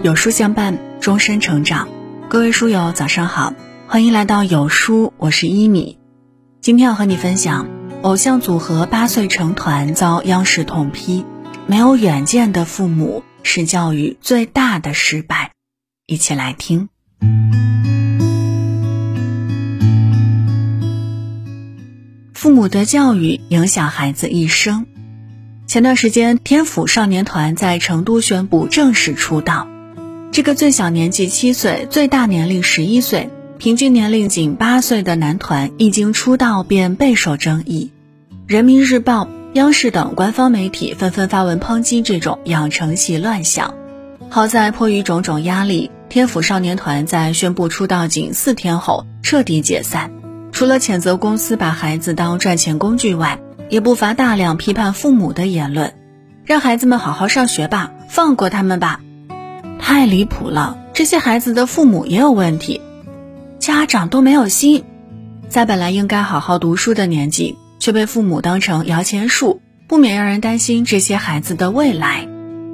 有书相伴，终身成长。各位书友，早上好，欢迎来到有书，我是一米。今天要和你分享，偶像组合八岁成团遭央视痛批，没有远见的父母是教育最大的失败。一起来听。父母的教育影响孩子一生。前段时间，天府少年团在成都宣布正式出道。这个最小年纪七岁、最大年龄十一岁、平均年龄仅八岁的男团，一经出道便备受争议。人民日报、央视等官方媒体纷纷发文抨击这种养成系乱象。好在迫于种种压力，天府少年团在宣布出道仅四天后彻底解散。除了谴责公司把孩子当赚钱工具外，也不乏大量批判父母的言论，让孩子们好好上学吧，放过他们吧，太离谱了！这些孩子的父母也有问题，家长都没有心，在本来应该好好读书的年纪，却被父母当成摇钱树，不免让人担心这些孩子的未来。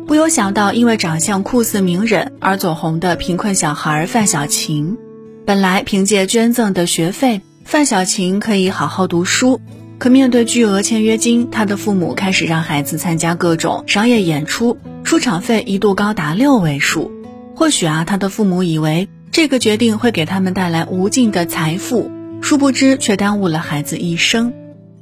不由想到，因为长相酷似名人而走红的贫困小孩范小勤，本来凭借捐赠的学费。范小晴可以好好读书，可面对巨额签约金，他的父母开始让孩子参加各种商业演出，出场费一度高达六位数。或许啊，他的父母以为这个决定会给他们带来无尽的财富，殊不知却耽误了孩子一生。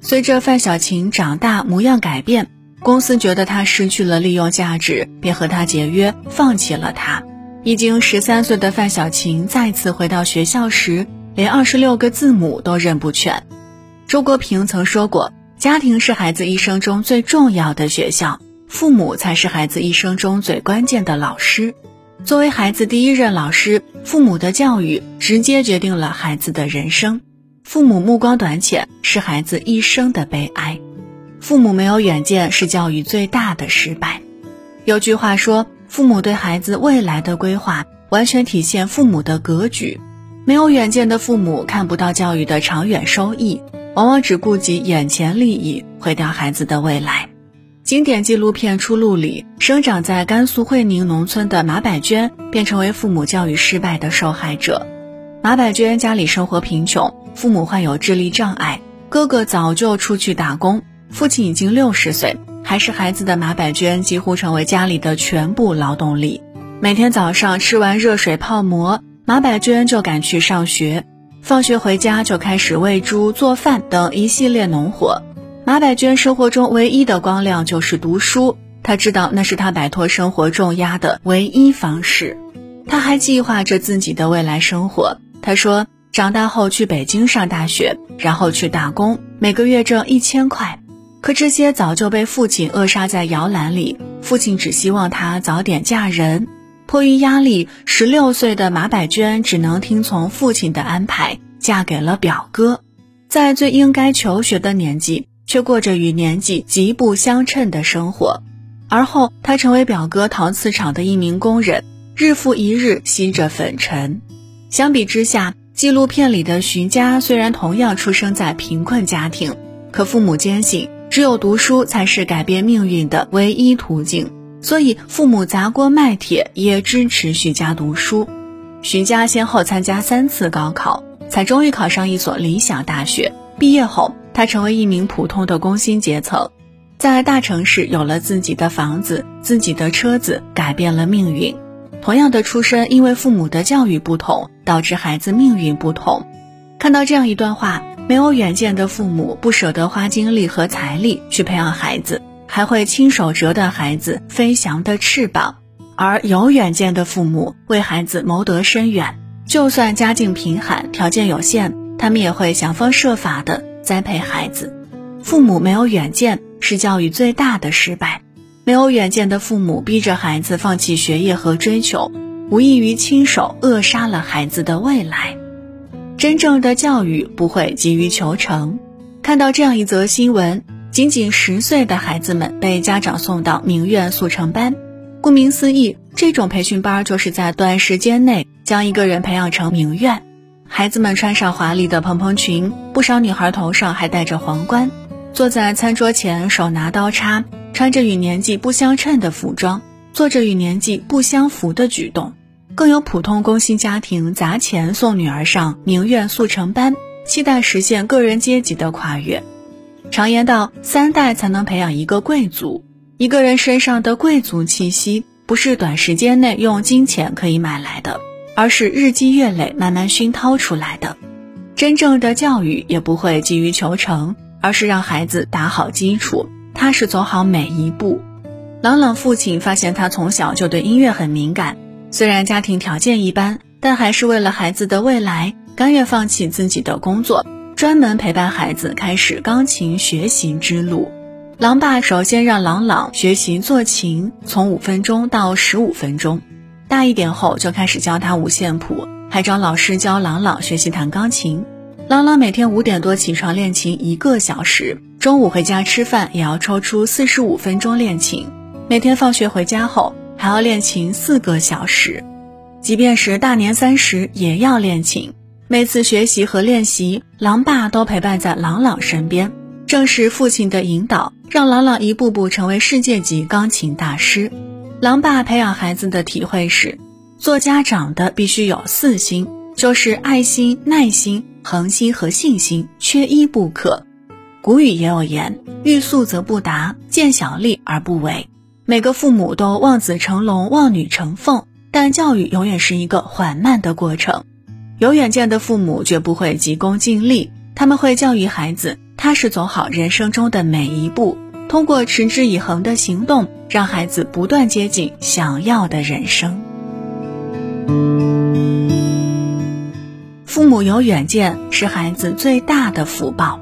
随着范小琴长大，模样改变，公司觉得他失去了利用价值，便和他解约，放弃了他。已经十三岁的范小琴再次回到学校时。连二十六个字母都认不全。周国平曾说过：“家庭是孩子一生中最重要的学校，父母才是孩子一生中最关键的老师。”作为孩子第一任老师，父母的教育直接决定了孩子的人生。父母目光短浅是孩子一生的悲哀。父母没有远见是教育最大的失败。有句话说：“父母对孩子未来的规划，完全体现父母的格局。”没有远见的父母看不到教育的长远收益，往往只顾及眼前利益，毁掉孩子的未来。经典纪录片《出路》里，生长在甘肃会宁农村的马百娟便成为父母教育失败的受害者。马百娟家里生活贫穷，父母患有智力障碍，哥哥早就出去打工，父亲已经六十岁，还是孩子的马百娟几乎成为家里的全部劳动力。每天早上吃完热水泡馍。马百娟就赶去上学，放学回家就开始喂猪、做饭等一系列农活。马百娟生活中唯一的光亮就是读书，她知道那是她摆脱生活重压的唯一方式。她还计划着自己的未来生活。她说：“长大后去北京上大学，然后去打工，每个月挣一千块。”可这些早就被父亲扼杀在摇篮里。父亲只希望她早点嫁人。迫于压力，十六岁的马百娟只能听从父亲的安排，嫁给了表哥。在最应该求学的年纪，却过着与年纪极不相称的生活。而后，他成为表哥陶瓷厂的一名工人，日复一日吸着粉尘。相比之下，纪录片里的徐佳虽然同样出生在贫困家庭，可父母坚信，只有读书才是改变命运的唯一途径。所以，父母砸锅卖铁也支持徐佳读书。徐佳先后参加三次高考，才终于考上一所理想大学。毕业后，他成为一名普通的工薪阶层，在大城市有了自己的房子、自己的车子，改变了命运。同样的出身，因为父母的教育不同，导致孩子命运不同。看到这样一段话：没有远见的父母不舍得花精力和财力去培养孩子。还会亲手折断孩子飞翔的翅膀，而有远见的父母为孩子谋得深远，就算家境贫寒、条件有限，他们也会想方设法的栽培孩子。父母没有远见是教育最大的失败。没有远见的父母逼着孩子放弃学业和追求，无异于亲手扼杀了孩子的未来。真正的教育不会急于求成。看到这样一则新闻。仅仅十岁的孩子们被家长送到名院速成班，顾名思义，这种培训班就是在短时间内将一个人培养成名媛。孩子们穿上华丽的蓬蓬裙，不少女孩头上还戴着皇冠，坐在餐桌前，手拿刀叉，穿着与年纪不相称的服装，做着与年纪不相符的举动。更有普通工薪家庭砸钱送女儿上名媛速成班，期待实现个人阶级的跨越。常言道，三代才能培养一个贵族。一个人身上的贵族气息，不是短时间内用金钱可以买来的，而是日积月累慢慢熏陶出来的。真正的教育也不会急于求成，而是让孩子打好基础，踏实走好每一步。朗朗父亲发现他从小就对音乐很敏感。虽然家庭条件一般，但还是为了孩子的未来，甘愿放弃自己的工作，专门陪伴孩子开始钢琴学习之路。狼爸首先让朗朗学习做琴，从五分钟到十五分钟，大一点后就开始教他五线谱，还找老师教朗朗学习弹钢琴。朗朗每天五点多起床练琴一个小时，中午回家吃饭也要抽出四十五分钟练琴，每天放学回家后。还要练琴四个小时，即便是大年三十也要练琴。每次学习和练习，狼爸都陪伴在朗朗身边。正是父亲的引导，让朗朗一步步成为世界级钢琴大师。狼爸培养孩子的体会是：做家长的必须有四心，就是爱心、耐心、恒心和信心，缺一不可。古语也有言：欲速则不达，见小利而不为。每个父母都望子成龙、望女成凤，但教育永远是一个缓慢的过程。有远见的父母绝不会急功近利，他们会教育孩子踏实走好人生中的每一步，通过持之以恒的行动，让孩子不断接近想要的人生。父母有远见是孩子最大的福报。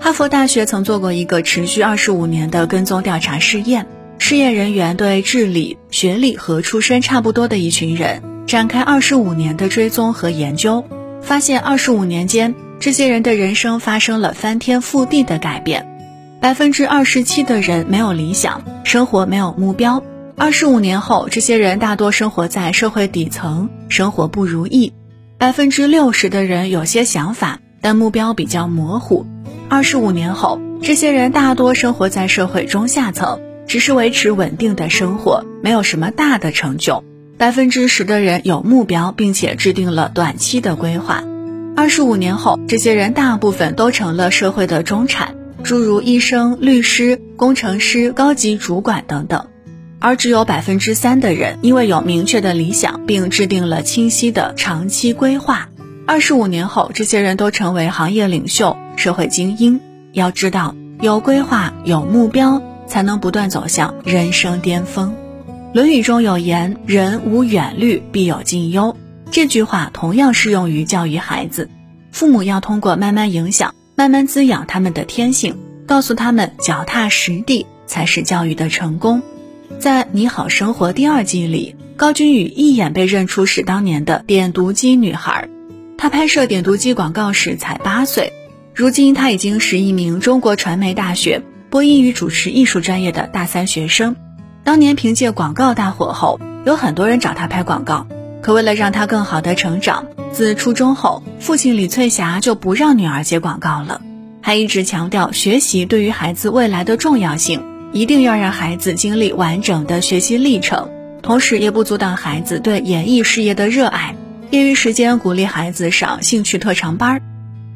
哈佛大学曾做过一个持续二十五年的跟踪调查试验。试验人员对智力、学历和出身差不多的一群人展开二十五年的追踪和研究，发现二十五年间，这些人的人生发生了翻天覆地的改变。百分之二十七的人没有理想，生活没有目标。二十五年后，这些人大多生活在社会底层，生活不如意。百分之六十的人有些想法，但目标比较模糊。二十五年后，这些人大多生活在社会中下层。只是维持稳定的生活，没有什么大的成就。百分之十的人有目标，并且制定了短期的规划。二十五年后，这些人大部分都成了社会的中产，诸如医生、律师、工程师、高级主管等等。而只有百分之三的人，因为有明确的理想，并制定了清晰的长期规划。二十五年后，这些人都成为行业领袖、社会精英。要知道，有规划、有目标。才能不断走向人生巅峰。《论语》中有言：“人无远虑，必有近忧。”这句话同样适用于教育孩子。父母要通过慢慢影响、慢慢滋养他们的天性，告诉他们脚踏实地才是教育的成功。在《你好生活》第二季里，高君宇一眼被认出是当年的点读机女孩。她拍摄点读机广告时才八岁，如今她已经是一名中国传媒大学。播音与主持艺术专业的大三学生，当年凭借广告大火后，有很多人找他拍广告。可为了让他更好的成长，自初中后，父亲李翠霞就不让女儿接广告了，还一直强调学习对于孩子未来的重要性，一定要让孩子经历完整的学习历程，同时也不阻挡孩子对演艺事业的热爱。业余时间鼓励孩子上兴趣特长班儿。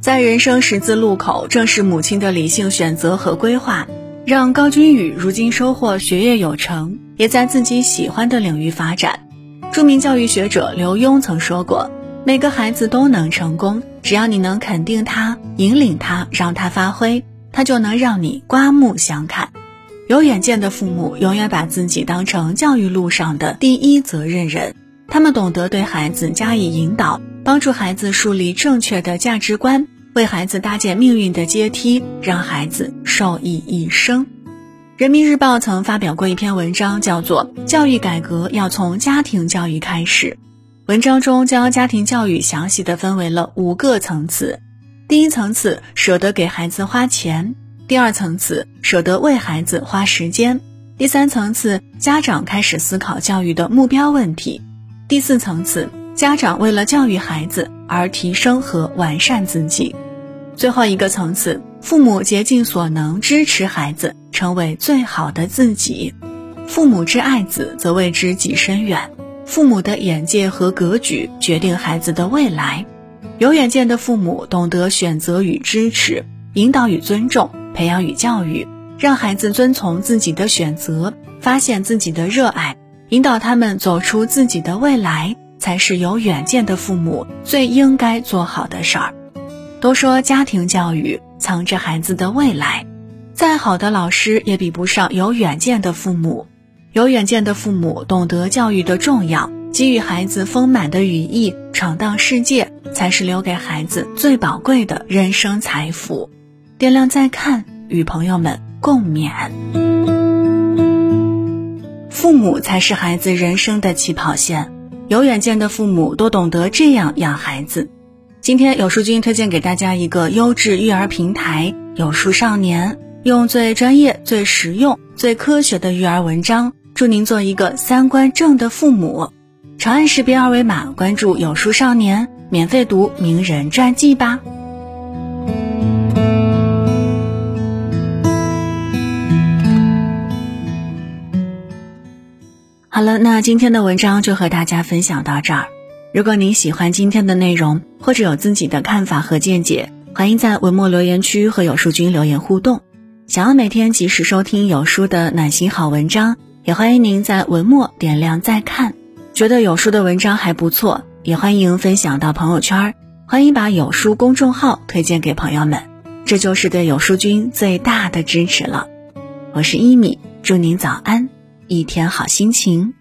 在人生十字路口，正是母亲的理性选择和规划，让高君宇如今收获学业有成，也在自己喜欢的领域发展。著名教育学者刘墉曾说过：“每个孩子都能成功，只要你能肯定他、引领他、让他发挥，他就能让你刮目相看。”有远见的父母永远把自己当成教育路上的第一责任人，他们懂得对孩子加以引导。帮助孩子树立正确的价值观，为孩子搭建命运的阶梯，让孩子受益一生。人民日报曾发表过一篇文章，叫做《教育改革要从家庭教育开始》。文章中将家庭教育详细的分为了五个层次：第一层次，舍得给孩子花钱；第二层次，舍得为孩子花时间；第三层次，家长开始思考教育的目标问题；第四层次。家长为了教育孩子而提升和完善自己，最后一个层次，父母竭尽所能支持孩子成为最好的自己。父母之爱子，则为之己深远。父母的眼界和格局决定孩子的未来。有远见的父母懂得选择与支持，引导与尊重，培养与教育，让孩子遵从自己的选择，发现自己的热爱，引导他们走出自己的未来，才是有远见的父母最应该做好的事儿。都说家庭教育藏着孩子的未来，再好的老师也比不上有远见的父母。有远见的父母懂得教育的重要，给予孩子丰满的羽翼，闯荡世界，才是留给孩子最宝贵的人生财富。点亮再看，与朋友们共勉。父母才是孩子人生的起跑线，有远见的父母都懂得这样养孩子。今天有书君推荐给大家一个优质育儿平台——有书少年，用最专业、最实用、最科学的育儿文章。祝您做一个三观正的父母，长按识别二维码关注有书少年，免费读名人传记吧。好了，那今天的文章就和大家分享到这儿。如果您喜欢今天的内容，或者有自己的看法和见解，欢迎在文末留言区和有书君留言互动。想要每天及时收听有书的暖心好文章。也欢迎您在文末点亮再看，觉得有书的文章还不错，也欢迎分享到朋友圈，欢迎把有书公众号推荐给朋友们，这就是对有书君最大的支持了。我是一米，祝您早安，一天好心情。